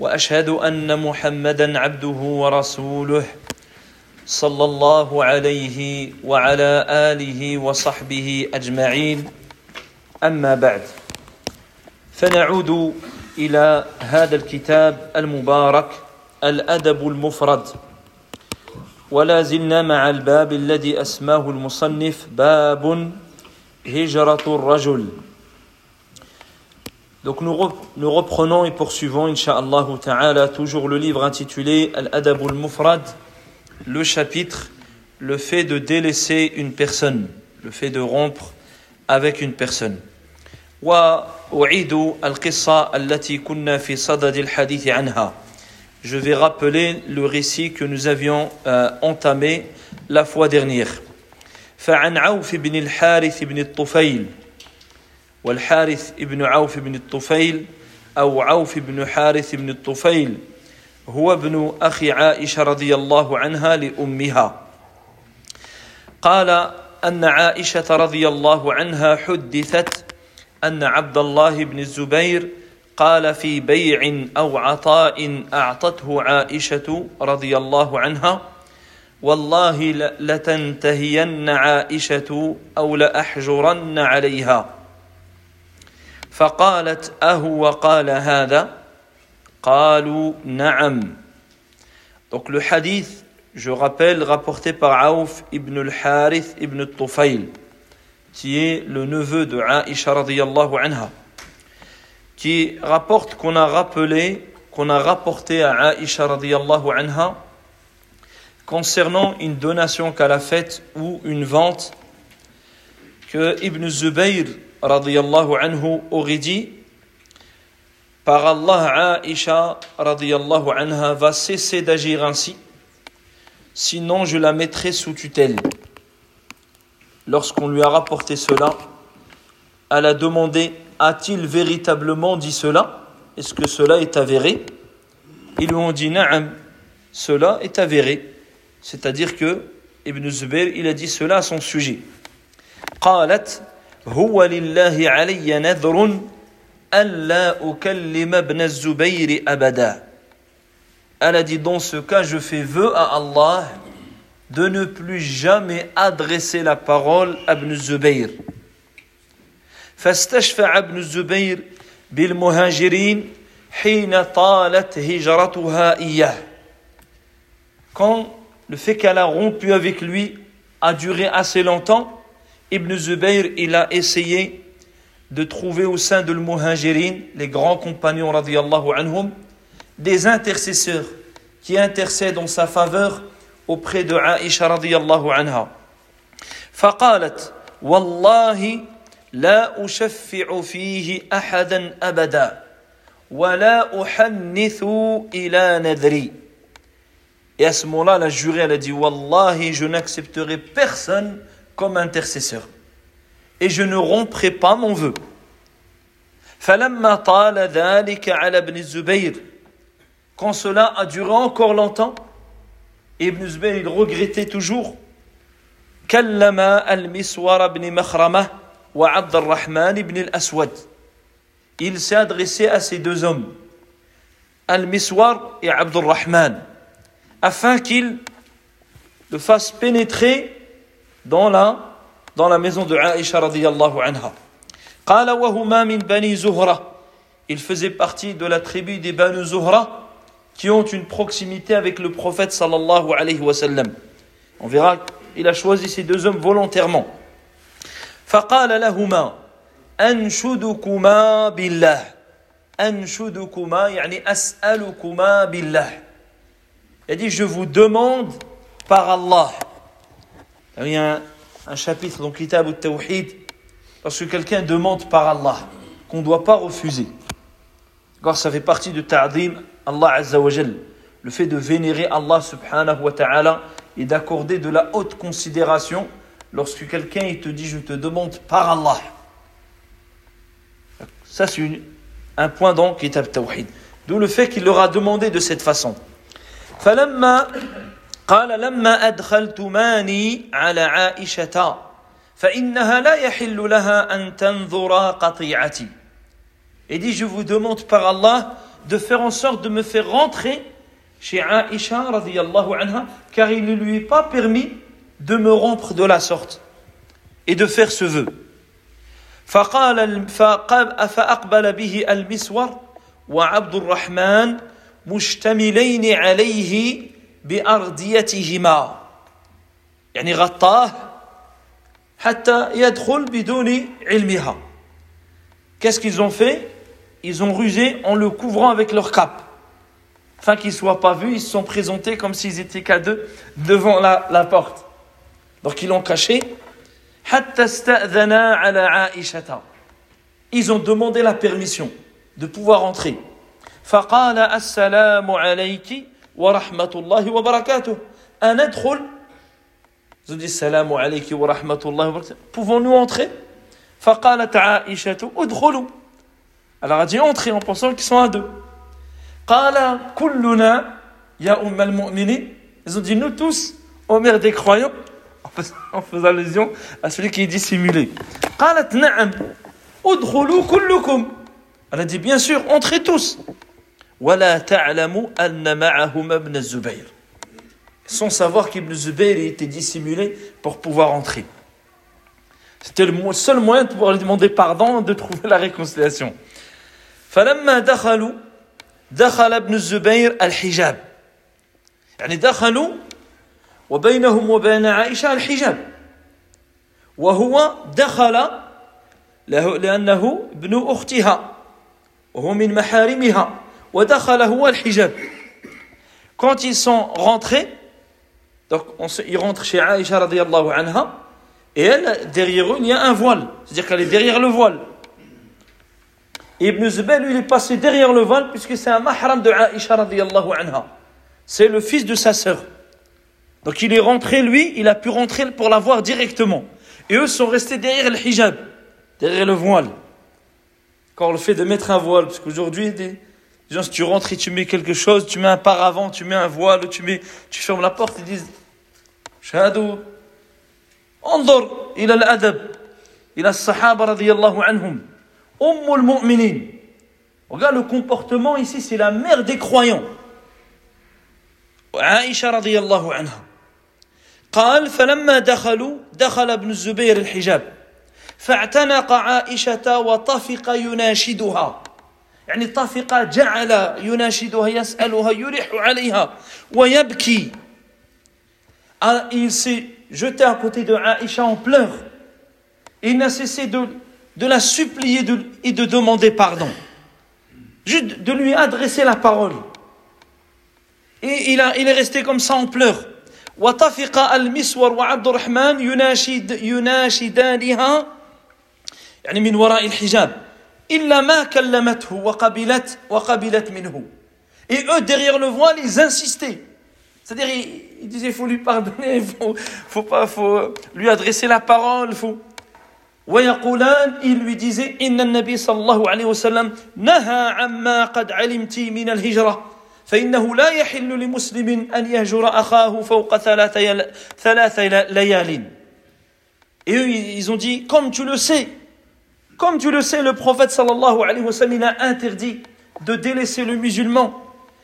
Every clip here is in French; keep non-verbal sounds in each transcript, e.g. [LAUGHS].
وأشهد أن محمدا عبده ورسوله صلى الله عليه وعلى آله وصحبه أجمعين. أما بعد فنعود إلى هذا الكتاب المبارك الأدب المفرد. ولا زلنا مع الباب الذي أسماه المصنف باب هجرة الرجل. Donc nous, rep nous reprenons et poursuivons, Inch'Allah Ta'ala, toujours le livre intitulé Al-Adab al-Mufrad, le chapitre, le fait de délaisser une personne, le fait de rompre avec une personne. وأعيد القصة التي كنا في صدد الحديث عنها. Je vais rappeler le récit que nous avions euh, entamé la fois dernière. فعن عوف بن الحارث بن الطفيل والحارث بن عوف بن الطفيل أو عوف بن حارث بن الطفيل هو ابن أخي عائشة رضي الله عنها لأمها. قال أن عائشة رضي الله عنها حدثت أن عبد الله بن الزبير قال في بيع أو عطاء أعطته عائشة رضي الله عنها والله لتنتهين عائشة أو لأحجرن عليها. فقالت أهو قال هذا قالوا نعم Donc le hadith, je rappelle, rapporté par Aouf ibn al-Harith ibn al-Tufayl, qui est le neveu de Aisha radiyallahu anha, qui rapporte qu'on a rappelé, qu'on a rapporté à Aisha radiyallahu anha, concernant une donation qu'elle a faite ou une vente que Ibn Zubayr radiyallahu anhu aurait dit par Allah Aisha radiyallahu anha va cesser d'agir ainsi sinon je la mettrai sous tutelle lorsqu'on lui a rapporté cela elle a demandé a-t-il véritablement dit cela est-ce que cela est avéré ils lui ont dit na'am cela est avéré c'est-à-dire que Ibn Zubair, il a dit cela à son sujet. قالت هو لله علي نذر ألا أكلم ابن الزبير أبدا Elle a dit dans ce cas je fais vœu à Allah de ne plus jamais adresser la parole à Ibn Zubayr. فاستشفع ابن الزبير بالمهاجرين حين طالت هجرتها إياه. Quand le fait qu'elle a rompu avec lui a duré assez longtemps, Ibn Zubayr, il a essayé de trouver au sein de l'Muhajirin, les grands compagnons radiallahu anhum, des intercesseurs qui intercèdent en sa faveur auprès de Aisha radiallahu anha. فقالت والله لا أشفع فيه أحدا أبدا ولا أحنث إلى نذري Et à ce moment-là, la jurée, elle a dit Wallahi, je n'accepterai personne intercesseur. Et je ne romprai pas mon vœu. Quand cela a duré encore longtemps, Ibn Zubayr il regrettait toujours. Il s'est adressé à ces deux hommes, Al-Miswar et Abdurrahman, afin qu'ils le fassent pénétrer dans la, dans la maison de Aisha radiyallahu anha. قال وهما من بني زهرة Il faisait partie de la tribu des Banu Zuhra qui ont une proximité avec le prophète sallallahu alayhi wa sallam. On verra qu'il a choisi ces deux hommes volontairement. فقال لهما أنشدكما بالله أنشدكما يعني أسألكما بالله Il a dit, je vous demande par Allah. Il y a un, un chapitre dans Kitab al-Tawhid, lorsque quelqu'un demande par Allah, qu'on ne doit pas refuser. D'accord Ça fait partie de ta'dim Allah Azza wa Jal, le fait de vénérer Allah subhanahu wa ta'ala et d'accorder de la haute considération lorsque quelqu'un il te dit je te demande par Allah. Ça c'est une- un point dans Kitab Tawhid. D'où le fait qu'il leur a demandé de cette façon. فلما قال لما أدخلتماني على عائشة فإنها لا يحل لها أن تنظر قطيعتي Et dit je vous demande par Allah de faire en sorte de me faire rentrer chez Aïcha radiyallahu anha car il ne lui est pas permis de me rompre de la sorte et de faire ce vœu. فقال فأقبل به المسور وعبد الرحمن مشتملين عليه بأرديتهما يعني غطاه حتى يدخل بدون علمها Qu'est-ce qu'ils ont fait Ils ont rusé en le couvrant avec leur cape. Afin qu'il ne soit pas vu, ils se sont présentés comme s'ils étaient qu'à deux devant la, la porte. Donc ils l'ont caché. حتى استأذنا على عائشة. Ils ont demandé la permission de pouvoir entrer. فقال السلام عليك ورحمة الله وبركاته. أن أدخل Ils ont dit السلام عليك ورحمة الله وبركاته. Pouvons-nous entrer فقالت عائشة ادخلوا. Alors elle a dit entrez en pensant qu'ils sont à deux. قال كلنا يا أم المؤمنين. Ils ont dit nous tous, ô mère des croyants, en [LAUGHS] fais- en faisant allusion à celui qui est dissimulé. قالت نعم ادخلوا كلكم. Elle a dit bien sûr, entrez tous. ولا تعلم أن معهما ابن الزبير. Sans savoir qu'Ibn Zubayr était dissimulé pour pouvoir entrer. C'était le mo- seul moyen de pouvoir lui demander pardon, de trouver la réconciliation. فلما دخلوا دخل ابن الزبير الحجاب يعني دخلوا وبينهم وبين عائشة الحجاب وهو دخل له لأنه ابن أختها وهو من محارمها ودخل هو الحجاب quand ils sont rentrés donc ils rentrent chez Aïcha radiallahu anha et elle derrière eux il y a un voile. C'est-à-dire qu'elle est derrière le voile. Ibn Zubayr lui il est passé derrière le voile puisque c'est un mahram de Aïcha radiallahu anha. C'est le fils de sa sœur. Donc il est rentré lui il a pu rentrer pour la voir directement. Et eux sont restés derrière le hijab derrière le voile. Quand le fait de mettre un voile, parce qu'aujourd'hui, des gens, si tu rentres et tu mets quelque chose, tu mets un paravent, tu mets un voile, tu, mets, tu fermes la porte, ils disent Shahadou, انظر إلى الأدب إلى الصحابة رضي الله عنهم أم المؤمنين Regarde le comportement ici, c'est la mère des croyants. عائشة رضي الله عنها قال فلما دخلوا دخل ابن الزبير الحجاب فاعتنق عائشة وطفق يناشدها يعني طفق جعل يناشدها يسألها يلح عليها ويبكي Ah, Il s'est jeté à côté de Aïcha en pleurs. Il n'a cessé de, de la supplier de- et de demander pardon. Juste de lui adresser la parole. Et il, a, il est resté comme ça en pleurs. وطفق المسور وعبد الرحمن يناشد يناشدانها يعني من وراء الحجاب إلا ما كلمته وقبلت وقبلت منه Et eux, derrière le voile, ils insistaient. C'est-à-dire, ils, ils disaient, il faut lui pardonner, il faut, faut pas, faut lui adresser la parole, faut. ويقولان il lui disait إن النبي صلى الله عليه وسلم نهى عما قد علمت من الهجرة فإنه لا يحل لمسلم أن يهجر أخاه فوق ثلاث ثلاث ليال Et eux, ils ont dit, comme tu le sais, comme tu le sais, le prophète sallallahu alayhi wa sallam, il a interdit de délaisser le musulman.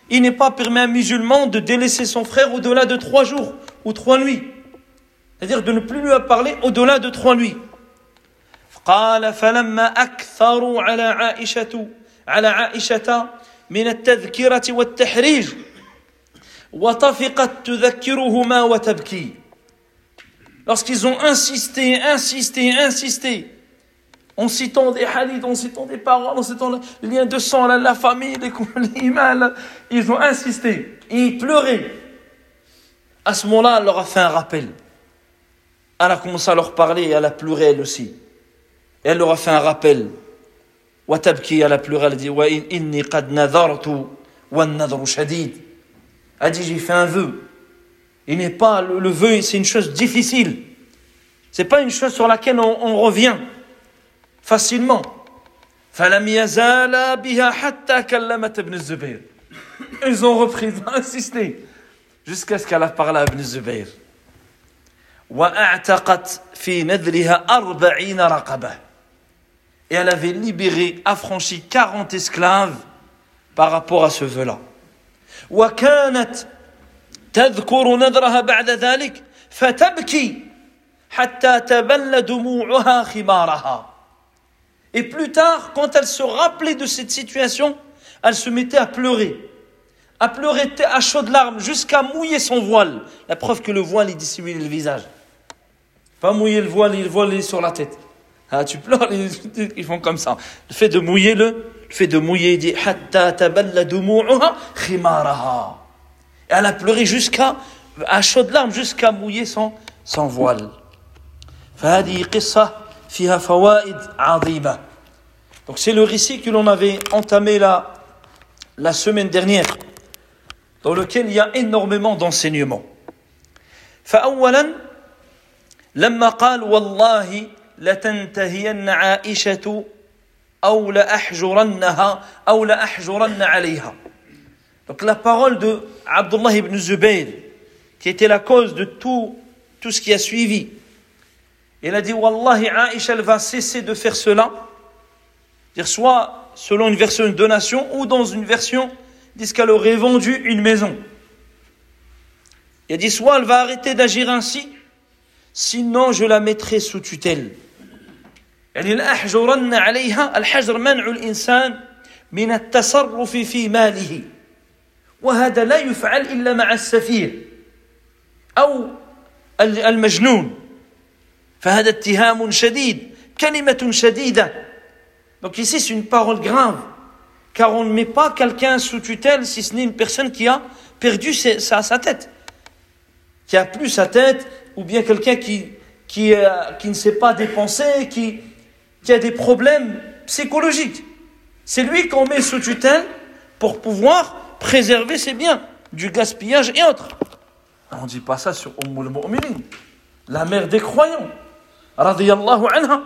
Il n'est pas permis à un musulman de délaisser son frère au-delà de trois jours ou trois nuits. C'est-à-dire de ne plus lui parler au-delà de trois nuits. قال فلما أكثروا على عائشة على عائشة من التذكرة والتحريج وطفقت تذكرهما وتبكي lorsqu'ils ont insisté, insisté, insisté, en citant des hadiths, en citant des paroles, en citant le lien de sang, la, famille, les, les imams, [LAUGHS] ils ont insisté, ils pleuraient. À ce moment-là, elle leur a fait un rappel. Elle a commencé à leur parler et elle a pleurelle aussi. Elle leur a fait un rappel. Watabki, elle a pleuré, elle dit Inni wa shadid. J'ai fait un vœu. Il n'est pas, le, vœu, c'est une chose difficile. C'est pas une chose sur laquelle on revient. Facilement فلم يزال بها حتى كلمت ابن الزبير ils ont repris ils ont insisté jusqu'à ce qu'elle a parlé à Ibn Zubayr وأعتقت في نذرها أربعين رقبة et elle avait libéré, affranchi 40 esclaves par rapport à ce vœu-là. وكانت تذكر نذرها بعد ذلك فتبكي حتى تبل دموعها خمارها. Et plus tard, quand elle se rappelait de cette situation, elle se mettait à pleurer. À pleurer à chaudes larmes jusqu'à mouiller son voile. La preuve que le voile, il dissimule le visage. Pas mouiller le voile, il voile sur la tête. Ah, tu pleures, ils font comme ça. Le fait de mouiller le, le fait de mouiller, il dit hatta taballa dumu'uha khimaraha. Et elle a pleuré jusqu'à à chaudes larmes jusqu'à mouiller son son voile. فهذه قصة فيها فوائد عظيمة. Donc c'est le récit que l'on avait entamé la la semaine dernière dans lequel il y a énormément d'enseignements. فأولا لما قال والله لتنتهين عائشة أو لأحجرنها أو لأحجرن عليها Donc la parole de Abdullah ibn Zubayr, qui était la cause de tout, tout ce qui a suivi, il a dit Wallahi, Aïcha, elle va cesser de faire cela, dire soit selon une version de donation ou dans une version, disent qu'elle aurait vendu une maison. Il a dit soit elle va arrêter d'agir ainsi, sinon je la mettrai sous tutelle. يعني لأحجرن عليها الحجر منع الإنسان من التصرف في ماله وهذا لا يفعل إلا مع السفيه أو المجنون فهذا اتهام شديد كلمة شديدة donc ici, c'est une parole grave, car on ne met pas quelqu'un sous tutelle si ce n'est une personne qui a perdu sa, tête, qui a plus sa tête, ou bien quelqu'un qui, qui, euh, ne sait pas dépenser, qui, qui a des problèmes psychologiques. C'est lui qu'on met sous tutelle pour pouvoir préserver ses biens du gaspillage et autres. On ne dit pas ça sur Ummul Mu'minin, la mère des croyants, radiyallahu anha.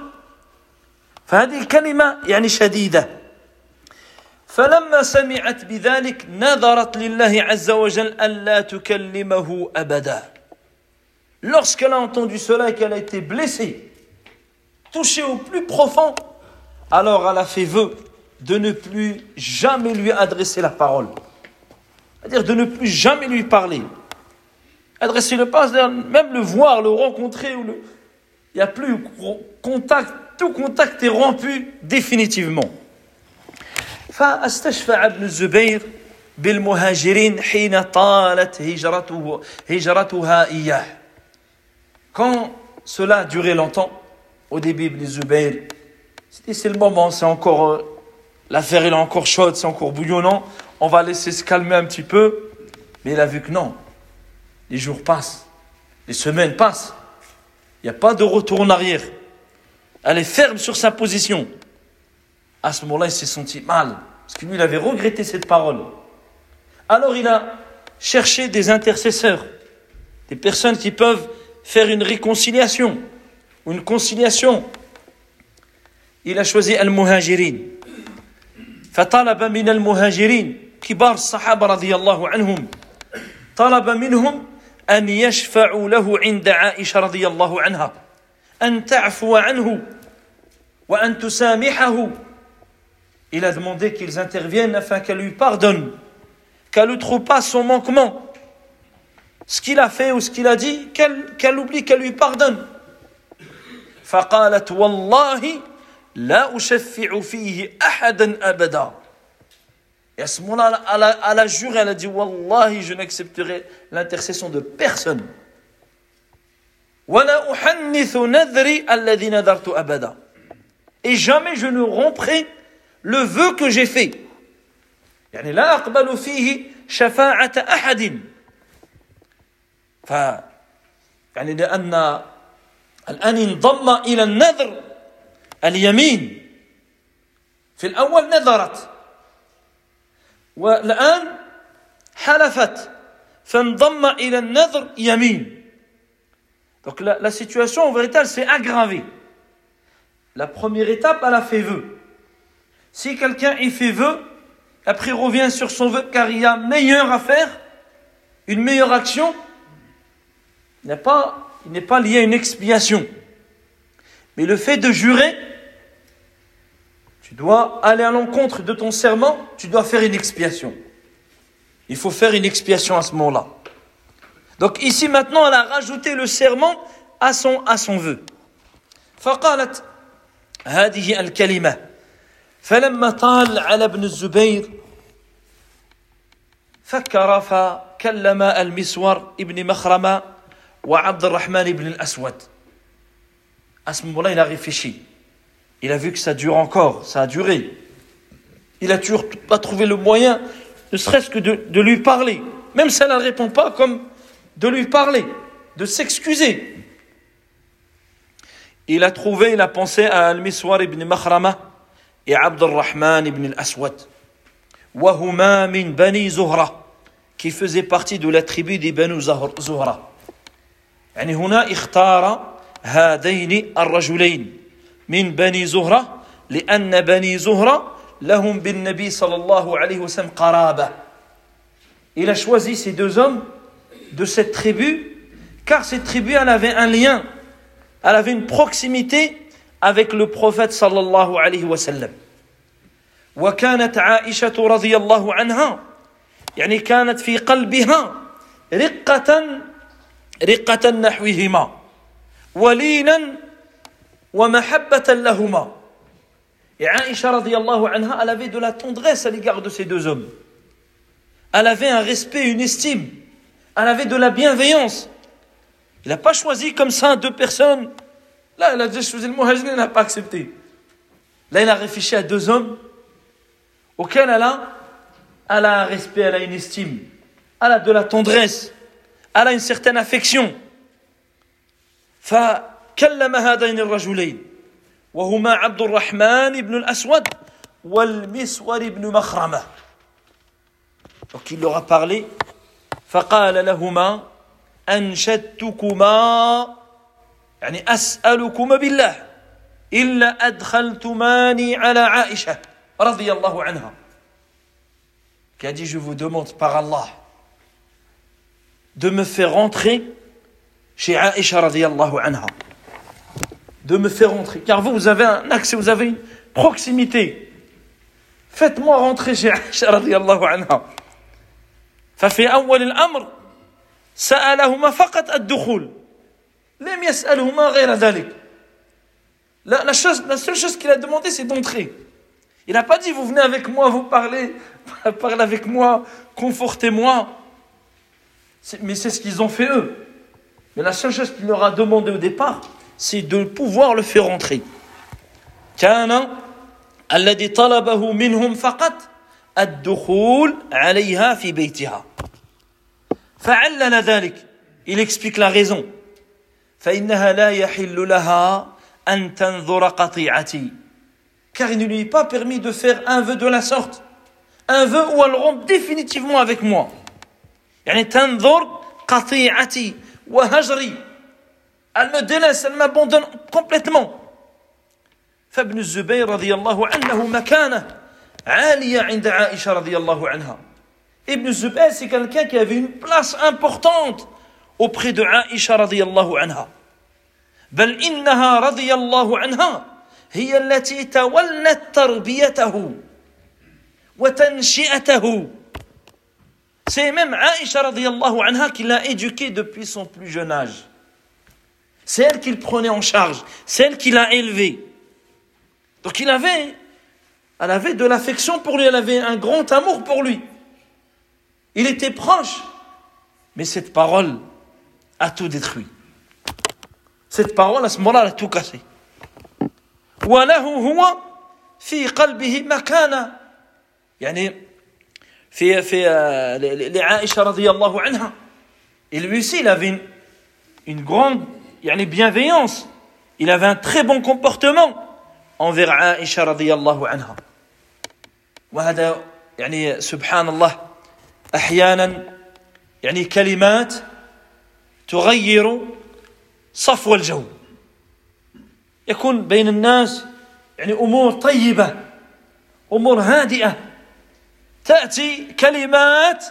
فهذه الكلمة يعني شديدة فلما سمعت بذلك نذرت لله عز وجل ألا تكلمه أبدا Lorsqu'elle a entendu cela et qu'elle a été blessée, touché au plus profond, alors elle a fait vœu de ne plus jamais lui adresser la parole. C'est-à-dire de ne plus jamais lui parler. Adresser le pas, même le voir, le rencontrer, ou le... il n'y a plus contact, tout contact est rompu définitivement. فاستشفع ابن الزبير بالمهاجرين حين طالت هجرته هجرتها إياه. Quand cela a duré longtemps, au début, Ibn Zubayr, c'est le moment, c'est encore, euh, l'affaire est encore chaude, c'est encore bouillonnant, on va laisser se calmer un petit peu. Mais il a vu que non. Les jours passent, les semaines passent, il n'y a pas de retour en arrière. Elle est ferme sur sa position. À ce moment-là, il s'est senti mal, parce que lui, il avait regretté cette parole. Alors il a cherché des intercesseurs, des personnes qui peuvent faire une réconciliation ou une conciliation. Il a choisi Al-Muhajirin. فطلب من المهاجرين كبار الصحابة رضي الله عنهم طلب منهم أن يشفعوا له عند عائشة رضي الله عنها أن تعفو عنه وأن تسامحه Il a demandé qu'ils interviennent afin qu'elle lui pardonne, qu'elle ne trouve pas son manquement, ce qu'il a fait ou ce qu'il a dit, qu'elle qu oublie, qu'elle lui pardonne. فقالت والله لا أشفع فيه أحدا أبدا Et à ce moment-là, elle a, elle a juré, elle a dit Wallahi, je n'accepterai l'intercession de personne. ولا أحنث نذري الذي نذرت أبدا. Et jamais je ne romprai le vœu que j'ai fait. يعني لا أقبل فيه شفاعة أحد. ف يعني لأن الآن انضم إلى النذر اليمين. في الأول نذرت. والآن حلفت. فانضم إلى النذر يمين. Donc la, situation en vérité s'est aggravée. La première étape, elle a fait vœu. Si quelqu'un y fait vœu, après revient sur son vœu car il y a meilleur à faire, une meilleure action, il n'est pas, il pas lié à une expiation. Mais le fait de jurer, tu dois aller à l'encontre de ton serment, tu dois faire une expiation. Il faut faire une expiation à ce moment-là. Donc ici maintenant, elle a rajouté le serment à son, à son vœu. فقالت هذه الكلمة فلما طال على ابن الزبير فكر فكلم المسور ابن مخرمة وعبد الرحمن بن الأسود À ce moment-là, il a réfléchi. Il a vu que ça dure encore, ça a duré. Il a toujours pas trouvé le moyen, ne serait-ce que de, de lui parler. Même si elle ne répond pas, comme de lui parler, de s'excuser. Il a trouvé, il a pensé à Al-Miswar ibn Makhrama et Abd al-Rahman ibn al-Aswad. Wahuma min Bani Zuhra, qui faisait partie de la tribu des Banu Zuhra. يعني هنا اختار هذين الرجلين من بني زهرة لأن بني زهرة لهم بالنبي صلى الله عليه وسلم قرابة. Il a choisi ces deux hommes de cette tribu, car cette tribu, elle avait un lien, elle avait une proximité avec le prophète sallallahu alayhi wa sallam. وكانت عائشة رضي الله عنها يعني كانت في قلبها رقة رقة نحوهما ولينا ومحبة لهما Et Aïcha radiallahu anha, elle avait de la tendresse à l'égard de ces deux hommes. Elle avait un respect, une estime. Elle avait de la bienveillance. Il n'a pas choisi comme ça deux personnes. Là, elle a déjà choisi le muhajir, elle n'a pas accepté. Là, il a réfléchi à deux hommes auxquels elle a, elle a un respect, elle a une estime. Elle a de la tendresse. Elle a une certaine affection. فكلم هذين الرجلين وهما عبد الرحمن بن الأسود والمسور بن مخرمة Donc il leur a parlé فقال لهما أنشدتكما يعني أسألكما بالله إلا أدخلتماني على عائشة رضي الله عنها qui a dit je vous demande par Allah de me faire rentrer chez Aïcha radiallahu anha de me faire rentrer car vous vous avez un accès vous avez une proximité faites-moi rentrer chez Aïcha radiallahu anha ففي أول الأمر سألهما فقط الدخول لم يسألهما غير ذلك la, la, chose, la seule chose qu'il a demandé c'est d'entrer il n'a pas dit vous venez avec moi vous parlez [LAUGHS] parlez avec moi confortez-moi mais c'est ce qu'ils ont fait eux mais la seule chose qu'il leur a demandé au départ c'est de pouvoir le faire rentrer كان الذي طلبه منهم فقط الدخول عليها في بيتها فعلل ذلك il explique la raison فإنها لا يحل لها أن تنظر قطيعتي car il ne lui est pas permis de faire un vœu de la sorte un vœu où elle rompt définitivement avec moi يعني تنظر قطيعتي وهجري elle me délaisse elle m'abandonne complètement فابن الزبير رضي الله عنه مكانه عالية عند عائشة رضي الله عنها. ابن الزبير سي كان كان كافي بلاس امبورتونت اوبخي دو عائشة رضي الله عنها. بل إنها رضي الله عنها هي التي تولت تربيته وتنشئته. سي ميم عائشة رضي الله عنها كي لا ايديوكي دوبوي سون بلو جون اج سي ال كي بروني اون شارج سي ال كي لا ايلفي دونك il avait elle avait de l'affection pour lui, elle avait un grand amour pour lui. Il était proche. Mais cette parole a tout détruit. Cette parole, à ce moment-là, elle a tout cassé. وله هو في قلبه مكانة يعني في في لعائشة رضي الله عنها et lui aussi il avait une, une grande يعني bienveillance il avait un très bon comportement envers عائشة رضي الله عنها وهذا يعني سبحان الله أحيانا يعني كلمات تغير صفو الجو. يكون بين الناس يعني أمور طيبة أمور هادئة. تأتي كلمات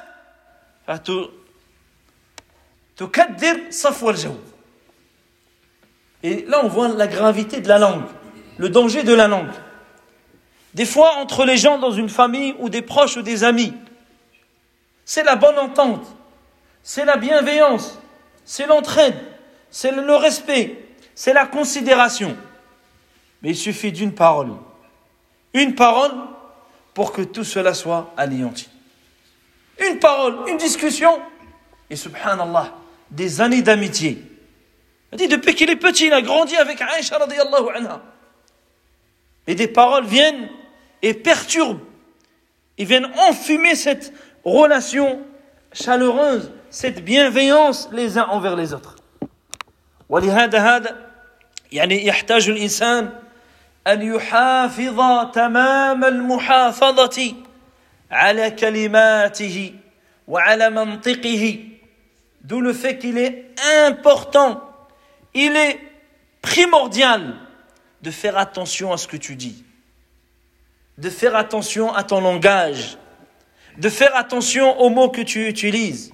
تكدر صفو الجو. Et là, on voit la gravité de la langue, le danger de la langue. Des fois, entre les gens dans une famille ou des proches ou des amis, c'est la bonne entente, c'est la bienveillance, c'est l'entraide, c'est le respect, c'est la considération. Mais il suffit d'une parole. Une parole pour que tout cela soit anéanti. Une parole, une discussion, et subhanallah, des années d'amitié. Dit depuis qu'il est petit, il a grandi avec Aïcha radiallahu anha. Et des paroles viennent et perturbent. Ils viennent enfumer cette relation chaleureuse, cette bienveillance les uns envers les autres. ولهذا هذا يعني يحتاج الإنسان أن يحافظ تمام المحافظة على كلماته وعلى منطقه d'où le fait qu'il est important il est primordial de faire attention à ce que tu dis, de faire attention à ton langage, de faire attention aux mots que tu utilises.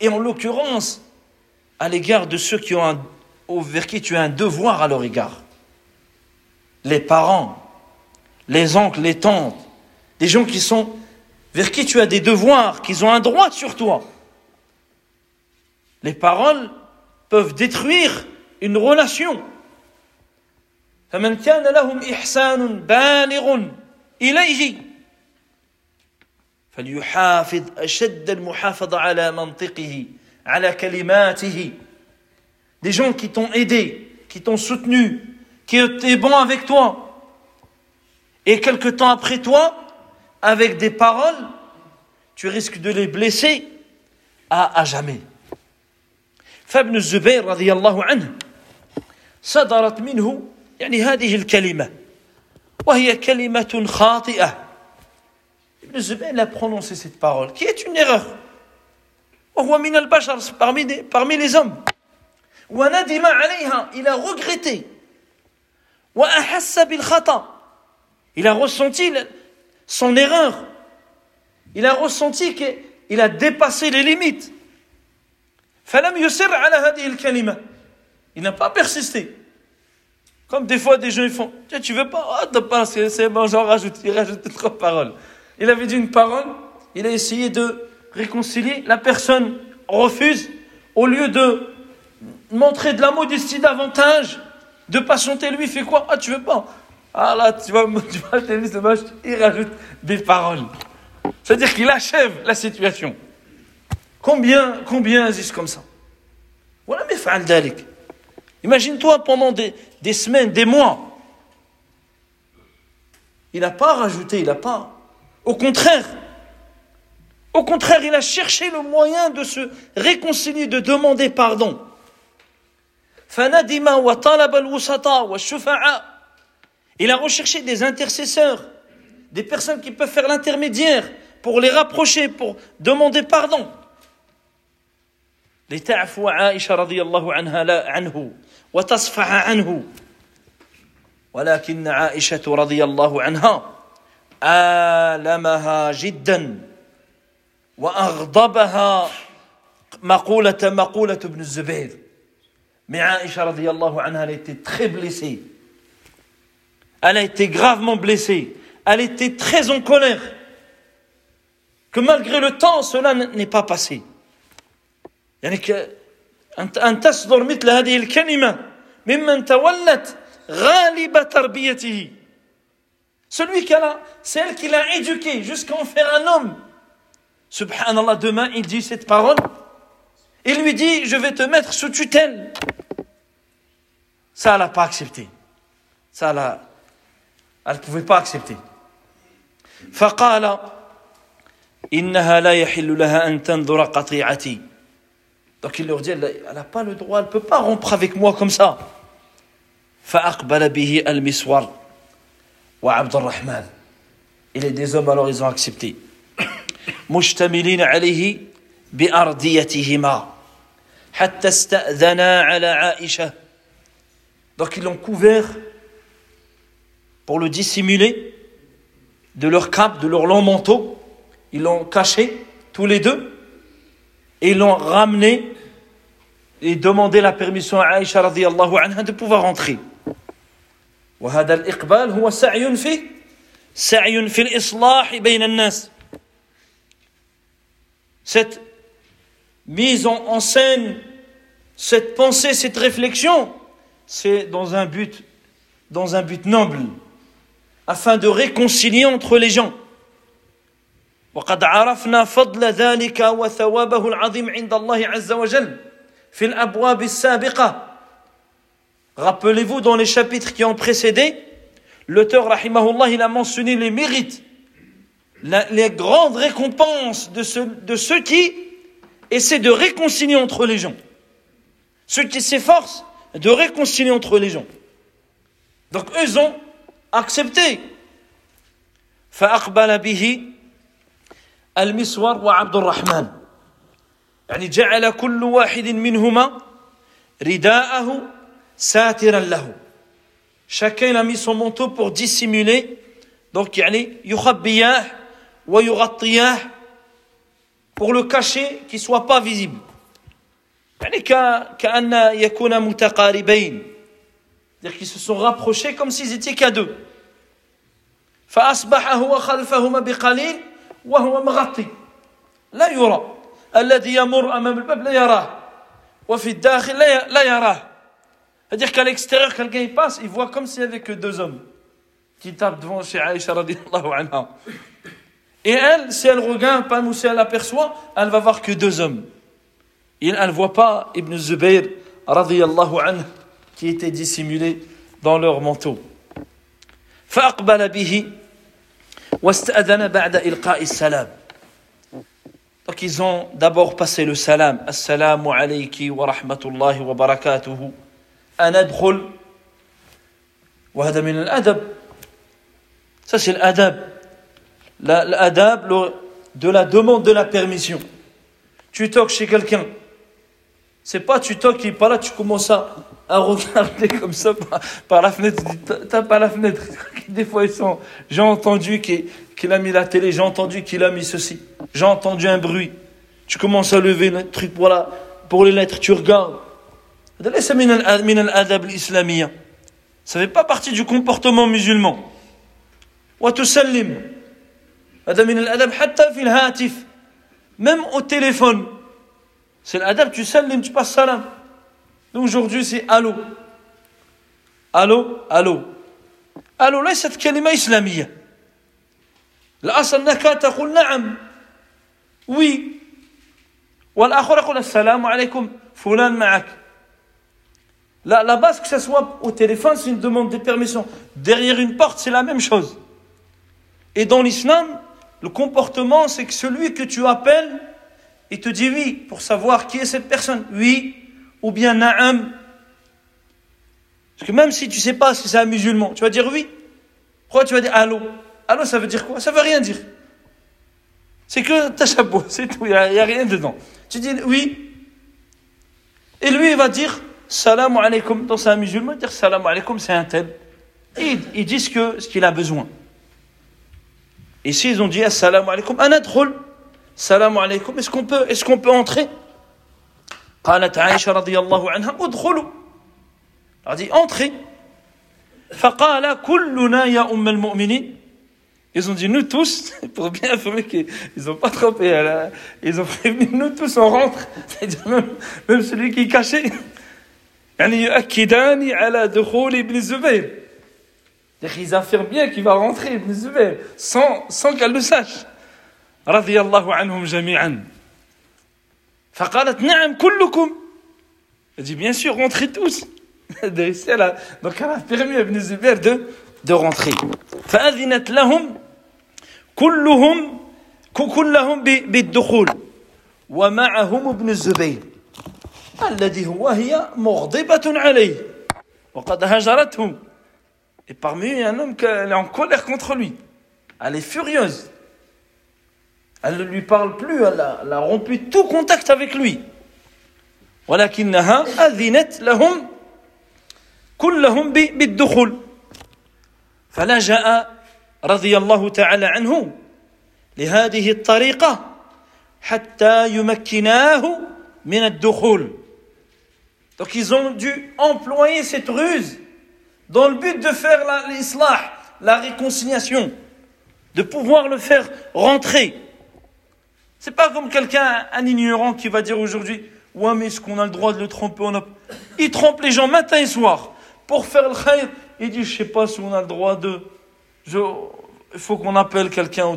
Et en l'occurrence, à l'égard de ceux qui ont un, vers qui tu as un devoir à leur égard. Les parents, les oncles, les tantes, des gens qui sont vers qui tu as des devoirs, qu'ils ont un droit sur toi. Les paroles peuvent détruire une relation. فمن كان لهم إحسان بالغ إليه فليحافظ أشد المحافظة على منطقه على كلماته des gens qui t'ont aidé, qui t'ont soutenu, qui étaient bons avec toi. Et quelque temps après toi, avec des paroles, tu risques de les blesser à, à jamais. فابن الزبير رضي الله عنه صدرت منه يعني هذه الكلمة وهي كلمة خاطئة ابن الزبير a prononcé cette parole qui est une erreur وهو من البشر parmi, des, parmi les hommes وندم عليها il a regretté وأحس بالخطأ il a ressenti son erreur. Il a ressenti qu'il a dépassé les limites. Il n'a pas persisté. Comme des fois des gens ils font, tu veux pas, oh, c'est bon, j'en rajoute, il rajoute [LAUGHS] trois paroles. Il avait dit une parole, il a essayé de réconcilier, la personne refuse, au lieu de montrer de la modestie davantage, de patienter, lui il fait quoi? Ah tu veux pas? Ah là, tu vois, [LAUGHS] tu match, il rajoute des paroles. C'est-à-dire qu'il achève la situation. Combien, combien agissent comme ça Voilà, mais fa'al dalik. Imagine-toi pendant des, des, semaines, des mois. Il n'a pas rajouté, il n'a pas. Au contraire, au contraire, il a cherché le moyen de se réconcilier, de demander pardon. Il a recherché des intercesseurs, des personnes qui peuvent faire l'intermédiaire pour les rapprocher, pour demander pardon. لتعفو عائشة رضي الله عنها لا عنه وتصفح عنه ولكن عائشة رضي الله عنها آلمها جدا وأغضبها مقوله مقولة ابن الزبير من عائشة رضي الله عنها التي تخبلسي Elle a été gravement blessée. Elle était très en colère. Que malgré le temps, cela n'est pas passé. يعني أن تصدر مثل هذه الكلمة ممن تولت غالب تربيته celui qui a celle qui l'a éduqué jusqu'à en faire un homme subhanallah demain il dit cette parole il lui dit je vais te mettre sous tutelle ça elle n'a pas accepté ça elle a elle pouvait pas accepter. فقال إنها لا يحل لها أن تنظر قطيعتي Donc il leur dit, elle n'a pas le droit, elle ne peut pas rompre avec moi comme ça. فأقبل به المسور وعبد الرحمن Il est des hommes alors ils ont accepté مشتملين عليه بأرديتهما حتى استأذنا على عائشة Donc ils l'ont couvert pour le dissimuler de leur cape, de leur long manteau. Ils l'ont caché tous les deux et ils l'ont ramené et demandé la permission à Aïcha radiallahu anha de pouvoir entrer. وهذا الإقبال هو سعي في سعي في الإصلاح بين الناس cette mise en, en scène cette pensée cette réflexion c'est dans un but dans un but noble afin de réconcilier entre les gens وقد عرفنا فضل ذلك وثوابه العظيم عند الله عز وجل في الأبواب السابقة Rappelez-vous dans les chapitres qui ont précédé, l'auteur rahimahullah il a mentionné les mérites, la, les grandes récompenses de, ce, de ceux qui essaient de réconcilier entre les gens. Ceux qui s'efforcent de réconcilier entre les gens. Donc eux ont accepté. فأقبل به المسور وعبد الرحمن يعني جعل كل واحد منهما رداءه ساترا له chacun a mis son manteau pour dissimuler donc يعني يخبياه ويغطياه pour le cacher qu'il soit pas visible يعني كأن يكون متقاربين c'est-à-dire qu'ils se sont rapprochés comme s'ils étaient qu'à deux فأصبح هو خلفهما بقليل وهو مغطي لا يرى الذي يمر أمام الباب لا يراه وفي الداخل لا يراه C'est-à-dire qu'à l'extérieur, quelqu'un il passe, il voit comme s'il n'y avait que deux hommes qui tapent devant chez Aïcha radiallahu anha. Et elle, si elle regarde, pas ou si elle aperçoit, elle va voir que deux hommes. Et elle ne voit pas Ibn Zubayr radiallahu anhu qui était dissimulé dans leur manteau. فأقبل به Donc ils ont d'abord passé le salam. Assalamu alayki wa rahmatullahi wa barakatuhu. أندخل وهذا من الأدب ça c'est l'adab l'adab de la demande de la permission tu toques chez quelqu'un c'est pas tu toques et pas là tu commences à, à regarder comme ça par, la fenêtre. Tape à la fenêtre. [LAUGHS] Des fois, ils sont. J'ai entendu qu'il a mis la télé, j'ai entendu qu'il a mis ceci, j'ai entendu un bruit. Tu commences à lever le truc, voilà, pour les lettres, tu regardes. Ça ne fait pas partie du comportement musulman. Même au téléphone. C'est l'adab, tu salim, tu passes salam. aujourd'hui c'est allô allô allô allô ليست كلمة إسلامية الأصل أنك تقول نعم oui والآخر يقول السلام عليكم فلان معك La, la base, que ce soit au téléphone, c'est une demande de permission. Derrière une porte, c'est la même chose. Et dans l'islam, le comportement, c'est que celui que tu appelles, il te dit oui, pour savoir qui est cette personne. Oui, ou bien na'am. Parce que même si tu sais pas si c'est un musulman, tu vas dire oui. Pourquoi tu vas dire allô? Allô, ça veut dire quoi? Ça veut rien dire. C'est que ta chapeau, [LAUGHS] c'est tout, il n'y a, rien dedans. Tu dis oui. Et lui, il va dire salam alaikum, dans un musulman, dire salam alaikum, c'est un tel. Et ils disent que ce qu'il a besoin. Ici, ils ont dit assalamu alaikum, anadkhul, salam alaikum, est-ce qu'on peut, est-ce qu'on peut entrer? قالت عائشة رضي الله عنها ادخلوا a dit entrez فقال كلنا يا أم المؤمنين Ils ont dit nous tous, [LAUGHS] pour bien affirmer qu'ils n'ont pas trompé, ils ont prévenu nous tous on rentre, [LAUGHS] c'est-à-dire même, même celui qui est caché. [LAUGHS] يعني يؤكدان على دخول ابن الزبير ils affirment bien qu'il va rentrer Ibn Zubayr sans, sans qu'elle le sache رضي الله عنهم جميعا فقالت نعم كلكم elle dit bien sûr rentrez tous [LAUGHS] donc elle a permis à Ibn Zubayr de, de rentrer فأذنت لهم كلهم كلهم بالدخول ومعهم ابن الزبير الذي هو هي مغضبة عليه Et parmi eux, il y a un homme qui est en colère contre lui. Elle est furieuse. Elle ne lui parle plus, elle a, elle a rompu tout contact avec lui. ولكنها أذنت لهم كلهم بالدخول فلجأ رضي الله تعالى عنه لهذه الطريقة حتى يمكناه من الدخول Donc ils ont dû employer cette ruse dans le but de faire l'islah, la réconciliation, de pouvoir le faire rentrer. C'est pas comme quelqu'un, un ignorant qui va dire aujourd'hui, ouais mais est-ce qu'on a le droit de le tromper. Il trompe les gens matin et soir pour faire le khayr. Il dit, je sais pas si on a le droit de... Il faut qu'on appelle quelqu'un.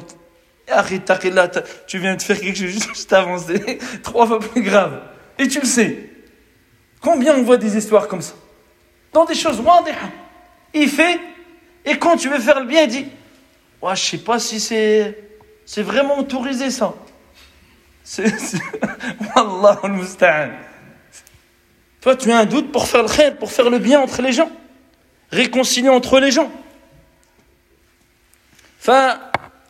Tu viens de faire quelque chose [LAUGHS] juste avancé, [LAUGHS] trois fois plus grave. Et tu le sais. Combien on voit des histoires comme ça? Dans des choses Il fait, et quand tu veux faire le bien, il dit ouais, Je sais pas si c'est c'est vraiment autorisé ça. C'est. Wallah al Toi, tu as un doute pour faire le khair, pour faire le bien entre les gens, réconcilier entre les gens. Enfin,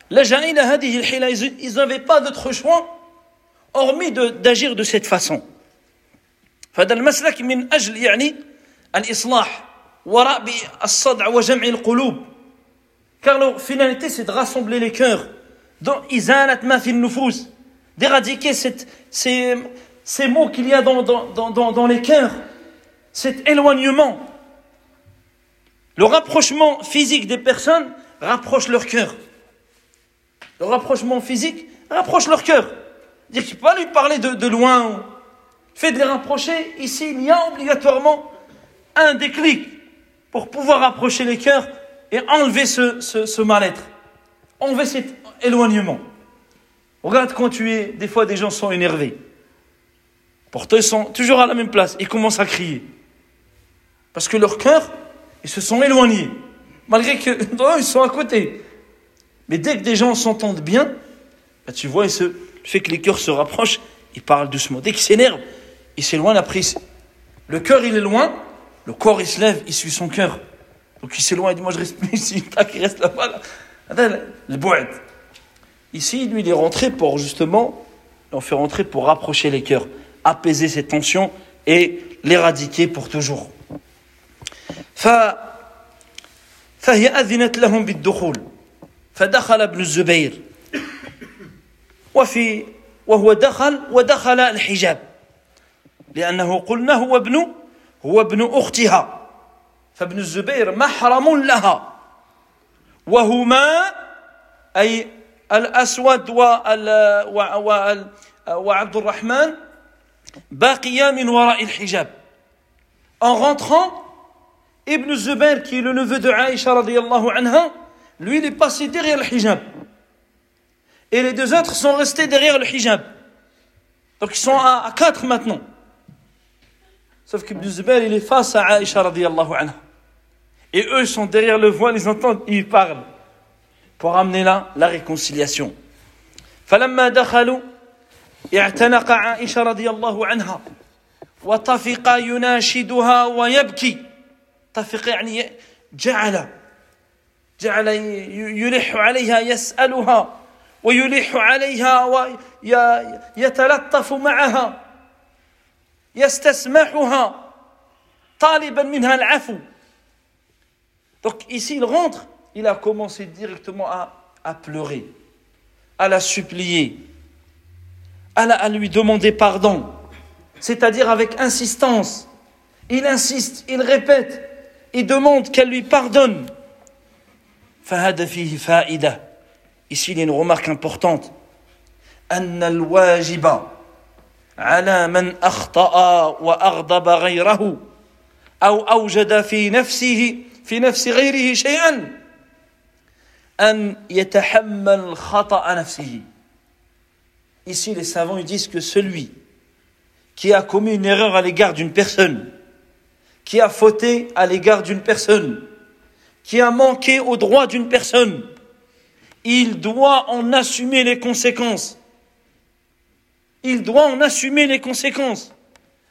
la ils n'avaient pas d'autre choix hormis d'agir de cette façon. فهذا المسلك من أجل يعني الإصلاح وراء الصدع وجمع القلوب car la finalité c'est de rassembler les cœurs dans إزالة ما في النفوس d'éradiquer ces, mots qu'il y a dans, les cœurs cet éloignement. Le rapprochement physique des personnes rapproche leur cœur. Le rapprochement physique rapproche leur cœur. Dire tu peux pas lui parler de, de loin. Fait de les rapprocher, ici il y a obligatoirement un déclic pour pouvoir rapprocher les cœurs et enlever ce, ce, mal-être, enlever cet éloignement. Regarde quand tu es, des fois des gens sont énervés. Pourtant ils sont toujours à la même place, ils commencent à crier. Parce que leur cœur, ils se sont éloignés. Malgré que [LAUGHS] ils sont à côté. Mais dès que des gens s'entendent bien, bah, tu vois, le fait que les cœurs se rapprochent, ils parlent doucement. Dès qu'ils s'énervent, il s'éloigne, après, le cœur il est loin, le corps il se lève, il suit son cœur. Donc il s'éloigne, il dit Moi je reste [LAUGHS] ici, il reste là-bas. Le boîte. Ici, lui, il est rentré pour justement, on fait rentrer pour rapprocher les cœurs, apaiser ces tensions et l'éradiquer pour toujours. فهي أذنت لهم بالدخول فدخل ابن الزبير وفي وهو دخل ودخل الحجاب لأنه قلنا هو ابن هو ابن أختها فابن الزبير محرم لها وهما أي الأسود وعبد الرحمن باقيا من وراء الحجاب En rentrant, Ibn Zubair, qui est le neveu de Aïcha radiallahu anha, lui, il est passé derrière le hijab. Et les deux autres sont restés derrière le hijab. Donc ils sont à, à quatre maintenant. Sauf qu'Ibn Zubair, il est face à Aïcha radiallahu anha. Et eux sont derrière le voile, ils entendent, ils parlent. Pour amener là la réconciliation. فلما دخلوا اعتنق عائشة رضي الله عنها وطفق يناشدها ويبكي طفق يعني جعل جعل يلح عليها يسألها ويلح عليها ويتلطف معها donc ici il rentre il a commencé directement à, à pleurer à la supplier à, la, à lui demander pardon c'est-à-dire avec insistance il insiste il répète il demande qu'elle lui pardonne ici il y a une remarque importante أن الواجب على من اخطا واغضب غيره او اوجد في نفسه في نفس غيره شيئا ان يتحمل خطا نفسه Ici, les savants ils disent que celui qui a commis une erreur à l'égard d'une personne, qui a fauté à l'égard d'une personne, qui a manqué au droit d'une personne, il doit en assumer les conséquences il doit en assumer les conséquences.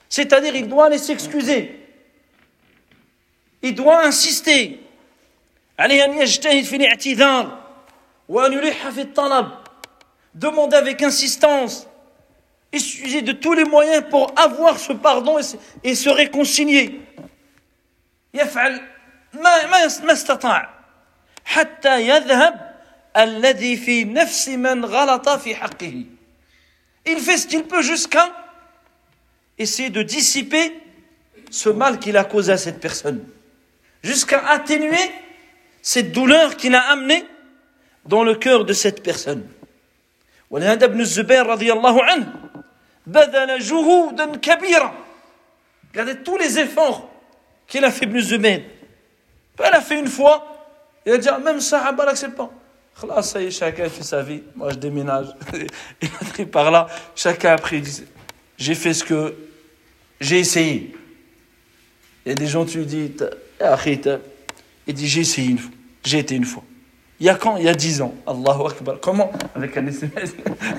C'est-à-dire, il doit aller s'excuser. il doit insister عليه أن يجتهد في الاعتذار وأن يلح في الطلب demander avec insistance utiliser de tous les moyens pour avoir ce pardon et se, et se réconcilier يفعل ما ما ما استطاع حتى يذهب الذي في نفس من غلط في حقه il fait ce qu'il peut jusqu'à essayer de dissiper ce mal qu'il a causé à cette personne jusqu'à atténuer cette douleur qu'il a amenée dans le cœur de cette personne. ولهذا ابن الزبير رضي الله عنه بذل جهودا كبيرة Regardez tous les efforts qu'il a fait Ibn Zubayr. Il a fait une fois, il a dit, même Sahaba n'accepte pas. Khlas, ça y est, chacun fait sa vie. Moi, je déménage. [LAUGHS] Il a pris par là. Chacun a pris. J'ai fait ce que j'ai essayé. Il y a des gens, tu lui dis, il dit, j'ai essayé une fois. J'ai été une fois. Il y a quand? Il y a dix ans. Allahu Akbar. Comment? Avec un SMS.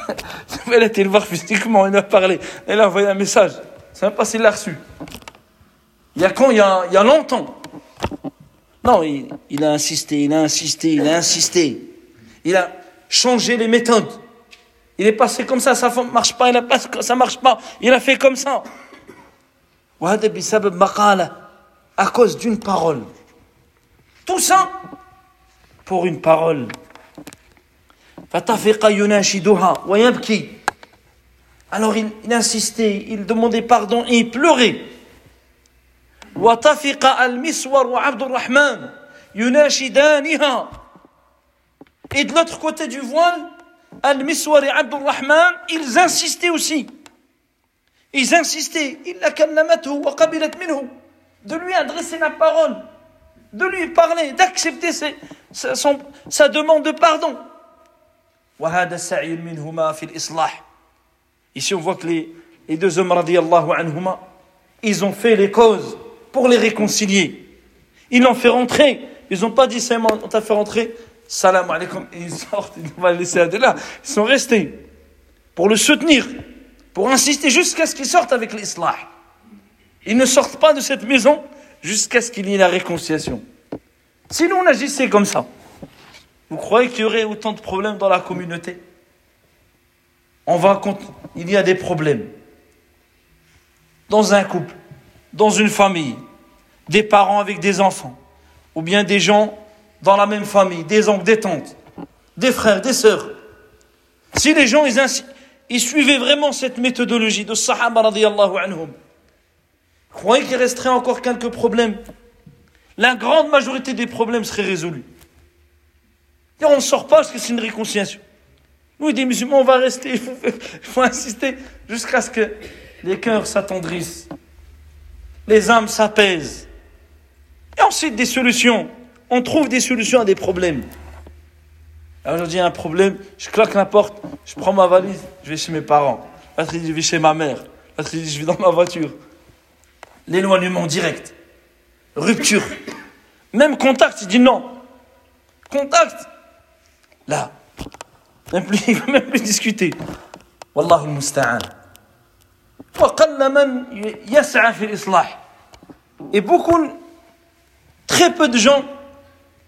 [LAUGHS] Elle a été le voir physiquement, il a parlé. Elle a envoyé un message. C'est même pas s'il l'a reçu. Il y a quand? Il y a, longtemps. Non, il, il, a insisté, il a insisté, il a insisté. Il a changé les méthodes. Il est passé comme ça, ça ne marche pas, il a pas, ça marche pas. Il a fait comme ça. À cause d'une parole. Tout ça pour une parole. Alors il, il insistait, il demandait pardon et il pleurait. وطفق المسور وعبد الرحمن يناشدانها Et de l'autre côté du voile, Al-Miswar et Abdul Rahman, ils insistaient aussi. Ils insistaient. إلا كلمته وقبلت منه. De lui adresser la parole. de lui parler, d'accepter sa demande de pardon. Ici, on voit que les, deux hommes, anhuma, ils ont fait les causes pour les réconcilier. Ils l'ont fait rentrer. Ils n'ont pas dit, on t'a fait rentrer, salam alaikum, ils sortent, ils vont laisser là. Ils sont restés pour le soutenir, pour insister jusqu'à ce qu'ils sortent avec l'islah. Ils ne sortent pas de cette maison jusqu'à ce qu'il y ait la réconciliation. Sinon, on agissait comme ça. Vous croyez qu'il y aurait autant de problèmes dans la communauté? On va il y a des problèmes dans un couple, dans une famille, des parents avec des enfants, ou bien des gens dans la même famille, des oncles, des tantes, des frères, des sœurs. Si les gens, ils, suivaient vraiment cette méthodologie de Sahaba radiallahu anhum, croyez qu'il resterait encore quelques problèmes. La grande majorité des problèmes seraient résolus. Et on ne sort pas parce que c'est une réconciliation. Nous, des musulmans, on va rester, [LAUGHS] il faut, il insister jusqu'à ce que les cœurs s'attendrissent, les âmes s'apaisent. Et ensuite, des solutions. On trouve des solutions à des problèmes. Aujourd'hui, il y a un problème, je claque la porte, je prends ma valise, je vais chez mes parents. L'autre, je vais chez ma mère. L'autre, je vais dans ma voiture. L'éloignement direct. Rupture. Même contact, il dit non. Contact. Là. Même plus, il ne va même plus discuter. Wallahu musta'an. Et beaucoup, très peu de gens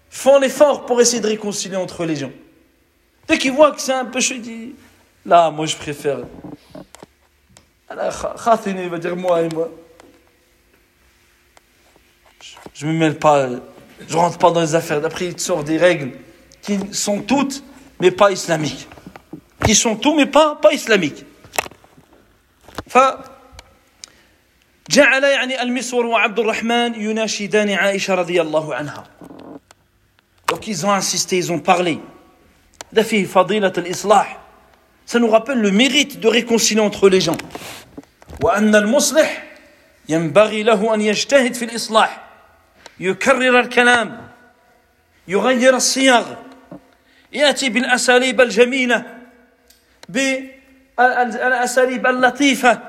font l'effort pour essayer de réconcilier entre les gens. Dès qu'ils voient que c'est un peu chaud, ils disent Là, moi je préfère. il va dire moi et moi. Je ne me mêle pas, je rentre pas dans les affaires. D'après, il sort des règles qui sont toutes, mais pas islamiques. Qui sont tout, mais pas, pas islamiques. فجعل يعني المسور وعبد الرحمن يناشدان عائشة رضي الله عنها Donc ils ont insisté, ils ont parlé. دفيه فضيلة الإصلاح Ça nous rappelle le mérite de réconcilier entre les gens. وأن المصلح ينبغي له أن يجتهد في الإصلاح يكرر الكلام يغير الصياغ يأتي بالأساليب الجميلة الأساليب اللطيفة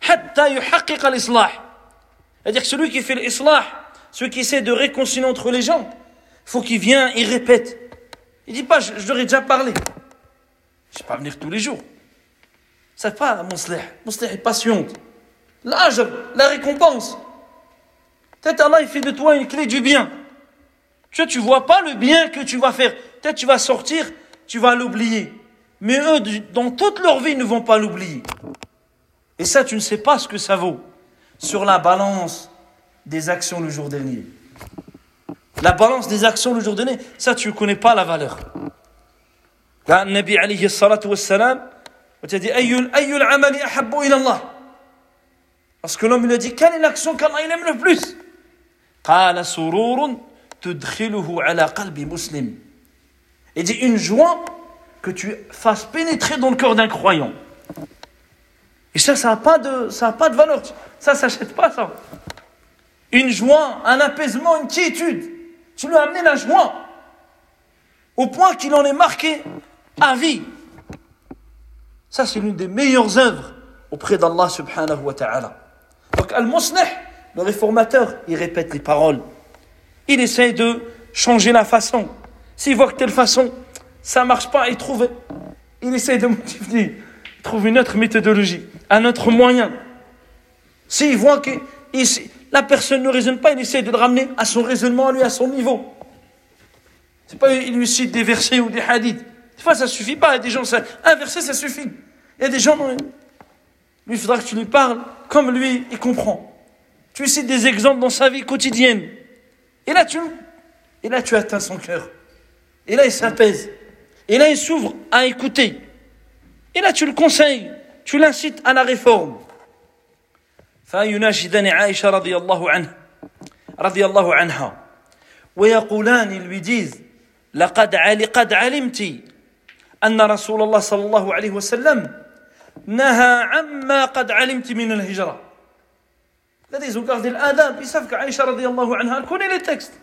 حتى يحقق الإصلاح C'est-à-dire que celui qui fait l'islah, celui qui essaie de réconcilier entre les gens, faut qu'il vienne, il répète. Il dit pas, je, je leur ai déjà parlé. Je vais pas venir tous les jours. C'est pas mon slih. Mon slih est patiente. L'âge, la récompense. Peut-être Allah il fait de toi une clé du bien. Tu vois, tu vois pas le bien que tu vas faire. Peut-être tu vas sortir, tu vas l'oublier. Mais eux, dans toute leur vie, ne vont pas l'oublier. Et ça, tu ne sais pas ce que ça vaut sur la balance des actions le jour dernier. La balance des actions le jour dernier, ça, tu ne connais pas la valeur. Là, Nabi alayhi salatu wassalam, on t'a dit, ayyul, ayyul. Parce que l'homme lui a dit, quelle est l'action qu'Allah aime le plus? قال سرور تدخله على قلب مسلم. Il dit une joie que tu fasses pénétrer dans le cœur d'un croyant. Et ça, ça n'a pas, de, ça pas de valeur. Ça ne s'achète pas, ça. Une joie, un apaisement, une quiétude. Tu lui as amené la joie. Au point qu'il en est marqué à vie. Ça, c'est l'une des meilleures œuvres auprès d'Allah subhanahu wa ta'ala. Donc, Al-Muslih, le réformateur, il répète les paroles. Il essaie de changer la façon. S'il voit que telle façon, ça ne marche pas, il trouve, il essaie de modifier, il trouve une autre méthodologie, un autre moyen. S'il voit que la personne ne raisonne pas, il essaie de le ramener à son raisonnement, lui, à son niveau. C'est pas, il lui cite des versets ou des hadiths. Des fois, ça suffit pas. Il des gens, ça, un verset, ça suffit. Il y a des gens, lui, il faudra que tu lui parles comme lui, il comprend Tu lui cites des exemples dans sa vie quotidienne. Et là, tu, et là, tu atteins son cœur. Et là, il s'apaise. Et là, il s'ouvre à écouter. Et là, tu le conseilles, tu l'incites à la réforme. فيناشدان عائشة رضي الله عنها رضي الله عنها ويقولان lui disent لقد علي قد علمت أن رسول الله صلى الله عليه وسلم نهى عما قد علمت من الهجرة Là, ils l'adab, ils savent connaît les textes.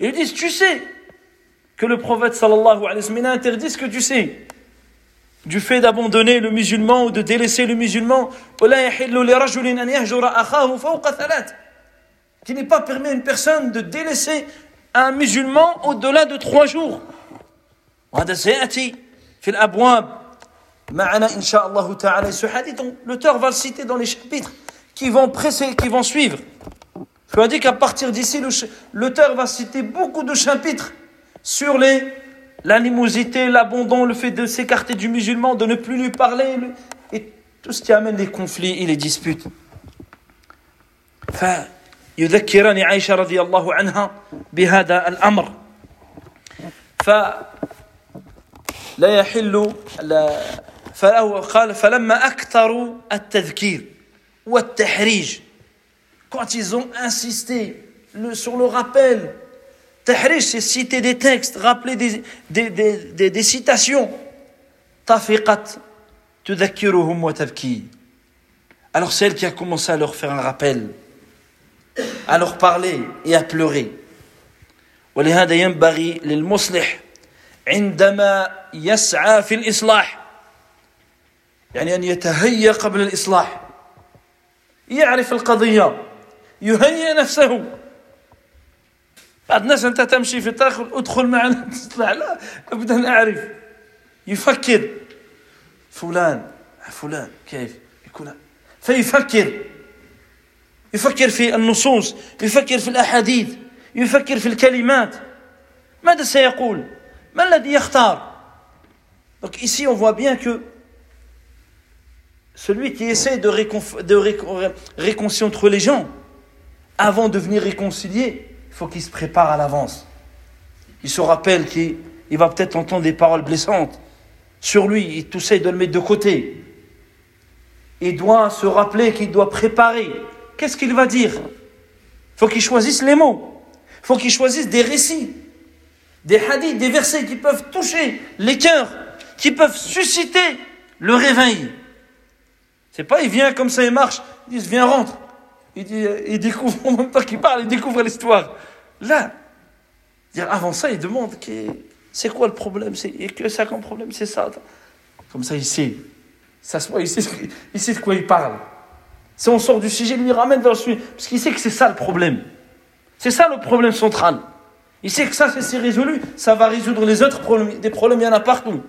Ils disent, tu sais, que le prophète sallallahu alayhi wa sallam interdit ce que tu sais. Du fait d'abandonner le musulman ou de délaisser le musulman. qui n'est pas permis à une personne de délaisser un musulman au-delà de trois jours. l'auteur va le citer dans les chapitres qui vont presser, qui vont suivre je vous dis qu'à partir d'ici l'auteur va citer beaucoup de chapitres sur les, l'animosité, l'abandon, le fait de s'écarter du musulman, de ne plus lui parler, et tout ce qui amène les conflits et les disputes. فيذكرني عائشة رضي الله عنها بهذا الأمر فلا يحل قال فلما أكثروا التذكير والتحريج quand ils ont insisté le, sur le rappel Tahrish, c'est citer des textes, rappeler des, des, des, des, citations. Tafiqat tudhakiruhum wa tabki. Alors c'est elle qui a commencé à leur faire un rappel, à leur parler et à pleurer. ولهذا ينبغي للمصلح عندما يسعى في الإصلاح يعني أن يتهيأ قبل الإصلاح يعرف القضية يهيئ نفسه. بعض الناس أنت تمشي في الطريق ادخل معنا تطلع لا أبدا نعرف يفكر. فلان فلان كيف؟ يكون فيفكر. يفكر في النصوص يفكر في الأحاديث يفكر في الكلمات. ماذا سيقول؟ ما الذي يختار؟ Donc ici, on voit bien que celui qui essaie de, de réconcilier entre les gens, avant de venir réconcilier, il faut qu'il se prépare à l'avance. Il se rappelle qu'il va peut-être entendre des paroles blessantes sur lui, il doit le mettre de côté. Il doit se rappeler qu'il doit préparer. Qu'est-ce qu'il va dire? Il faut qu'il choisisse les mots. Il faut qu'il choisisse des récits, des hadiths, des versets qui peuvent toucher les cœurs, qui peuvent susciter le réveil. C'est pas il vient comme ça, il marche, il dit viens rentre. Il, découvre, [LAUGHS] en même temps qu'il parle, il découvre l'histoire. Là, avant ça, il demande c'est quoi le problème? C'est, que ça comme problème C'est ça. Comme ça, il sait. Ça sait, il sait de quoi il parle. Si on sort du sujet, il lui ramène vers le sujet. Parce qu'il sait que c'est ça le problème. C'est ça le problème central. Il sait que ça, c'est résolu. Ça va résoudre les autres. Des problèmes, il y en a partout.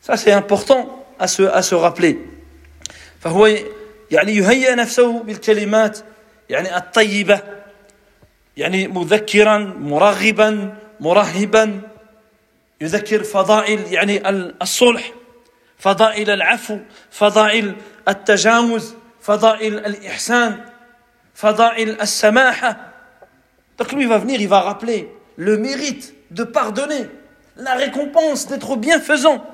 Ça, c'est important à se, à se rappeler. Enfin, يعني يهيئ نفسه بالكلمات يعني الطيبة يعني مذكرا مرغبا مرهبا. يذكر فضائل يعني الصلح فضائل العفو فضائل التجاوز فضائل الإحسان فضائل السماحة. Donc lui va venir il va rappeler le mérite de pardonner la récompense d'être bienfaisant.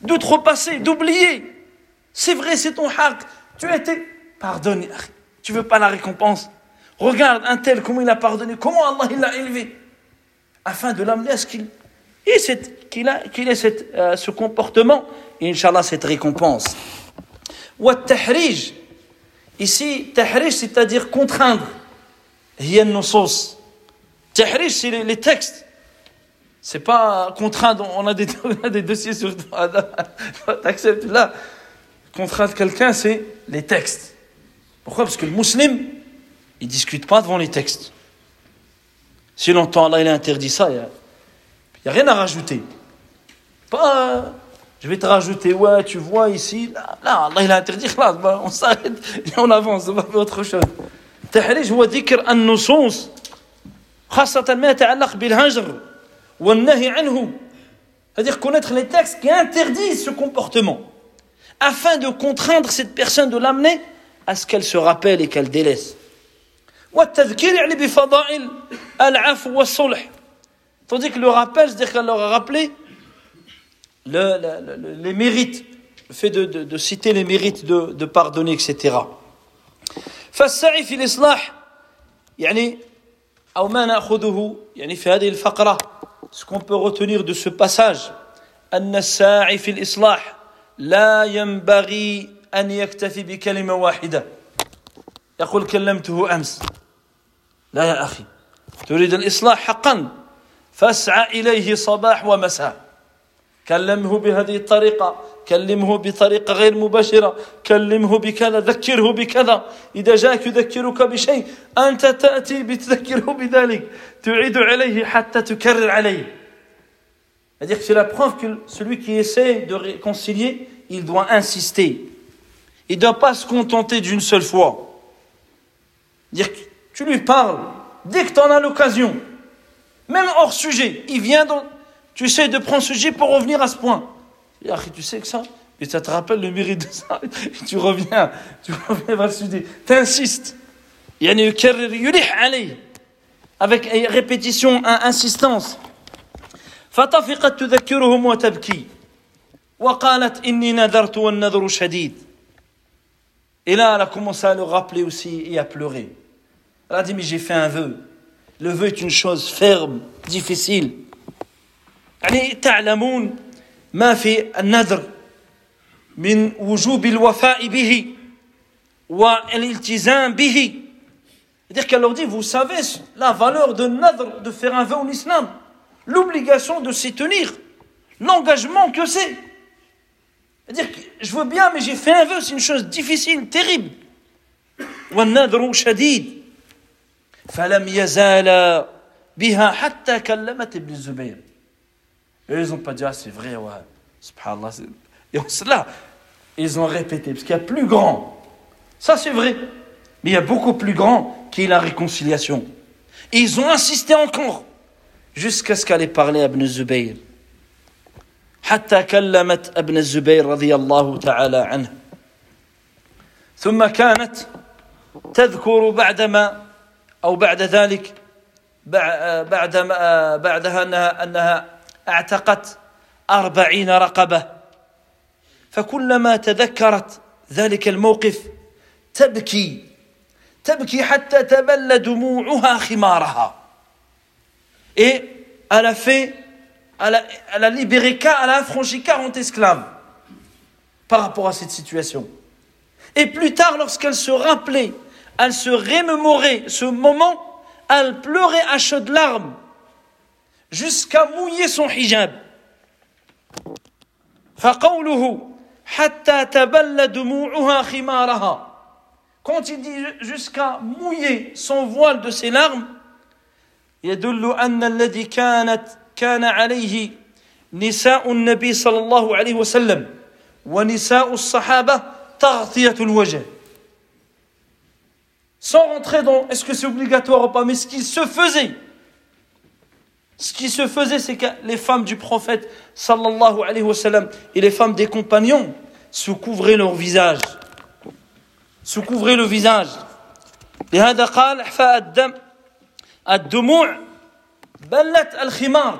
d'outrepasser, d'oublier. C'est vrai, c'est ton haq. Tu as été pardonné. Tu veux pas la récompense. Regarde un tel, comment il a pardonné, comment Allah l'a élevé. Afin de l'amener à ce qu'il ait, a, euh, ce comportement et Inch'Allah cette récompense. Ou. Ici, tahrij, c'est-à-dire contraindre. Hiyan nusos. Tahrij, c'est les textes. c'est pas contraindre on a des, [LAUGHS] on a des dossiers sur [LAUGHS] t'acceptes là contraindre quelqu'un c'est les textes pourquoi parce que le musulman il discute pas devant les textes si longtemps Allah il a interdit ça il n'y a, a, rien à rajouter pas je vais te rajouter, ouais, tu vois ici, là, là Allah il a interdit, là, on s'arrête [LAUGHS] et on avance, on va faire autre chose. تحريج هو ذكر النصوص خاصة ما يتعلق بالهجر والنهي عنه c'est-à-dire connaître les textes qui interdisent ce comportement afin de contraindre cette personne de l'amener à ce qu'elle se rappelle et qu'elle délaisse والتذكير يعني بفضائل العفو والصلح tandis que le rappel c'est-à-dire qu'elle leur a rappelé le, le, le, les mérites, le fait de, de, de, citer les mérites de, de pardonner, etc. فالسعي في الإصلاح يعني أو ما نأخذه يعني في هذه الفقرة ce qu'on peut retenir de ce passage أن الساعي في الإصلاح لا ينبغي أن يكتفي بكلمة واحدة. يقول كلمته أمس. لا يا أخي تريد الإصلاح حقا؟ فاسعى إليه صباح ومساء. كلمه بهذه الطريقة. كلمه بطريقة غير مباشرة كلمه بكذا ذكره بكذا إذا جاءك يذكرك بشيء أنت تأتي بتذكره بذلك تعيد عليه حتى تكرر عليه C'est-à-dire que c'est la preuve que celui qui essaie de réconcilier, il doit insister. Il ne doit pas se contenter d'une seule fois. Dire que tu lui parles dès que tu en as l'occasion, même hors sujet, il vient dans, Tu essaies de prendre ce sujet pour revenir à ce point. Et tu sais que ça, et ça te rappelle le mérite de ça, et tu reviens, tu reviens vers le sujet. Tu insistes. avec répétition, insistance. فطفقت تذكرهم وتبكي وقالت إني نذرت والنذر شديد Et là, elle a commencé à le rappeler aussi et à pleurer. Elle a dit, mais j'ai fait un vœu. Le vœu est une chose ferme, difficile. يعني تعلمون ما في النذر من وجوب الوفاء به والالتزام به C'est-à-dire qu'elle leur dit, vous savez la valeur de nadr, de faire un vœu en islam, l'obligation de s'y tenir, l'engagement que c'est. C'est-à-dire que je veux bien, mais j'ai fait un vœu, c'est une chose difficile, terrible. والنذر شديد فلم يزال بها حتى كلمت ابن الزبير eux, ils n'ont pas dit, ah, c'est vrai, ouais, subhanallah. Et cela, ils ont répété, parce qu'il y a plus grand. Ça, c'est vrai. Mais il y a beaucoup plus grand qui est la réconciliation. Et ils ont insisté encore, jusqu'à ce qu'elle ait parlé à Ibn Zubayr. حتى كلمت ابن الزبير رضي الله تعالى عنه ثم كانت تذكر بعدما او بعد ذلك بعد بعدها انها انها اعتقت أربعين رقبة فكلما تذكرت ذلك الموقف تبكي تبكي حتى تبل دموعها خمارها et elle a fait elle a, elle a libéré elle a affranchi 40 esclaves par rapport à cette situation et plus tard lorsqu'elle se rappelait elle se remémorait ce moment elle pleurait à chaudes larmes jusqu'à mouiller son hijab. فقوله حتى تبل دموعها خمارها quand il dit jusqu'à mouiller son voile de ses larmes يدل أن الذي كانت كان عليه نساء النبي صلى الله عليه وسلم ونساء الصحابة تغطية الوجه sans rentrer dans est-ce que c'est obligatoire ou pas, mais ce qui se faisait. Ce qui se faisait, c'est que les femmes du prophète, sallallahu alayhi wa sallam, et les femmes des compagnons se couvraient leur visage. Se couvraient le visage. لهذا قال إحفاء الدم الدموع بلت الخمار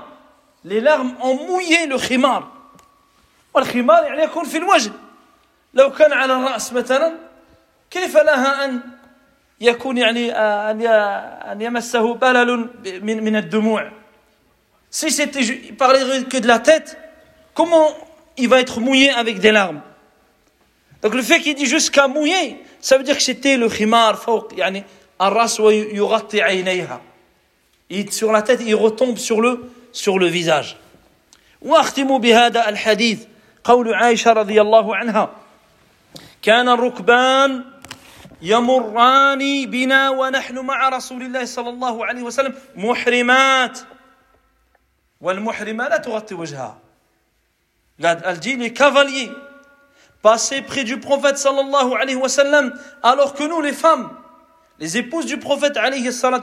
les larmes ont mouillé le khimar والخمار يعني يكون في الوجه لو كان على الرأس مثلا كيف لها أن يكون يعني أن يمسه بلل من من الدموع Si c'était, il parlerait que de la tête, comment il va être mouillé avec des larmes Donc le fait qu'il dit jusqu'à mouiller, ça veut dire que c'était le khimar, fawq, yani, الراس ويغطي عينيها. Et sur la tête, il retombe sur le, sur le visage. واختم بهذا الحديث قول عائشة رضي الله عنها كان الركبان يمران بنا ونحن مع رسول الله صلى الله عليه وسلم محرمات elle dit les cavaliers, passez près du prophète sallallahu alayhi wa sallam, alors que nous, les femmes, les épouses du prophète alayhi wa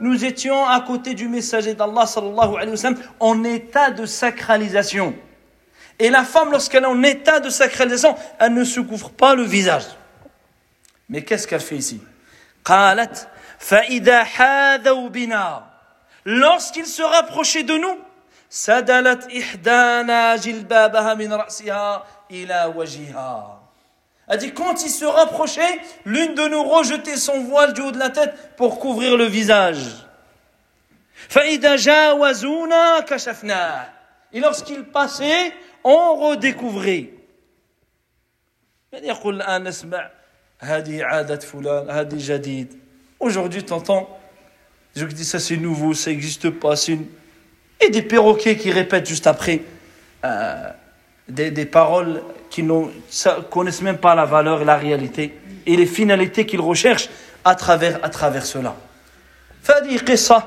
nous étions à côté du messager d'Allah sallallahu alayhi wa sallam en état de sacralisation. Et la femme, lorsqu'elle est en état de sacralisation, elle ne se couvre pas le visage. Mais qu'est-ce qu'elle fait ici? Lorsqu'il se rapprochait de nous, سدلت إحدانا جلبابها من رأسها إلى وجهها Elle dit, quand il se rapprochait, l'une de nous rejetait son voile du haut de la tête pour couvrir le visage. فإذا جاوزونا كشفناه Et lorsqu'il passait, on redécouvrait. يقول الآن نسمع هذه عادة فلان هذه جديد Aujourd'hui, t'entends, je dis ça c'est nouveau, ça n'existe pas, c'est une et des perroquets qui répètent juste après euh, des, des, paroles qui ne connaissent même pas la valeur et la réalité et les finalités qu'ils recherchent à travers, à travers cela. فهذه قصة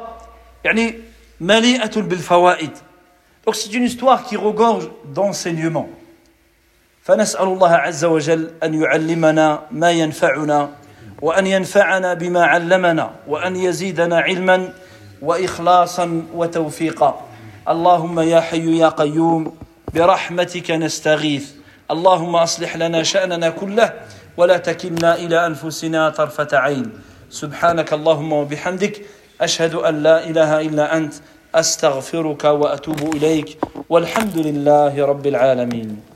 يعني مليئة بالفوائد. Donc c'est une histoire qui regorge d'enseignements. فنسأل الله عز وجل أن يعلمنا ما ينفعنا وأن ينفعنا بما علمنا وأن يزيدنا علما واخلاصا وتوفيقا اللهم يا حي يا قيوم برحمتك نستغيث. اللهم أصلح لنا شأننا كله ولا تكلنا إلى أنفسنا طرفة عين. سبحانك اللهم وبحمدك أشهد أن لا إله إلا أنت أستغفرك وأتوب إليك والحمد لله رب العالمين.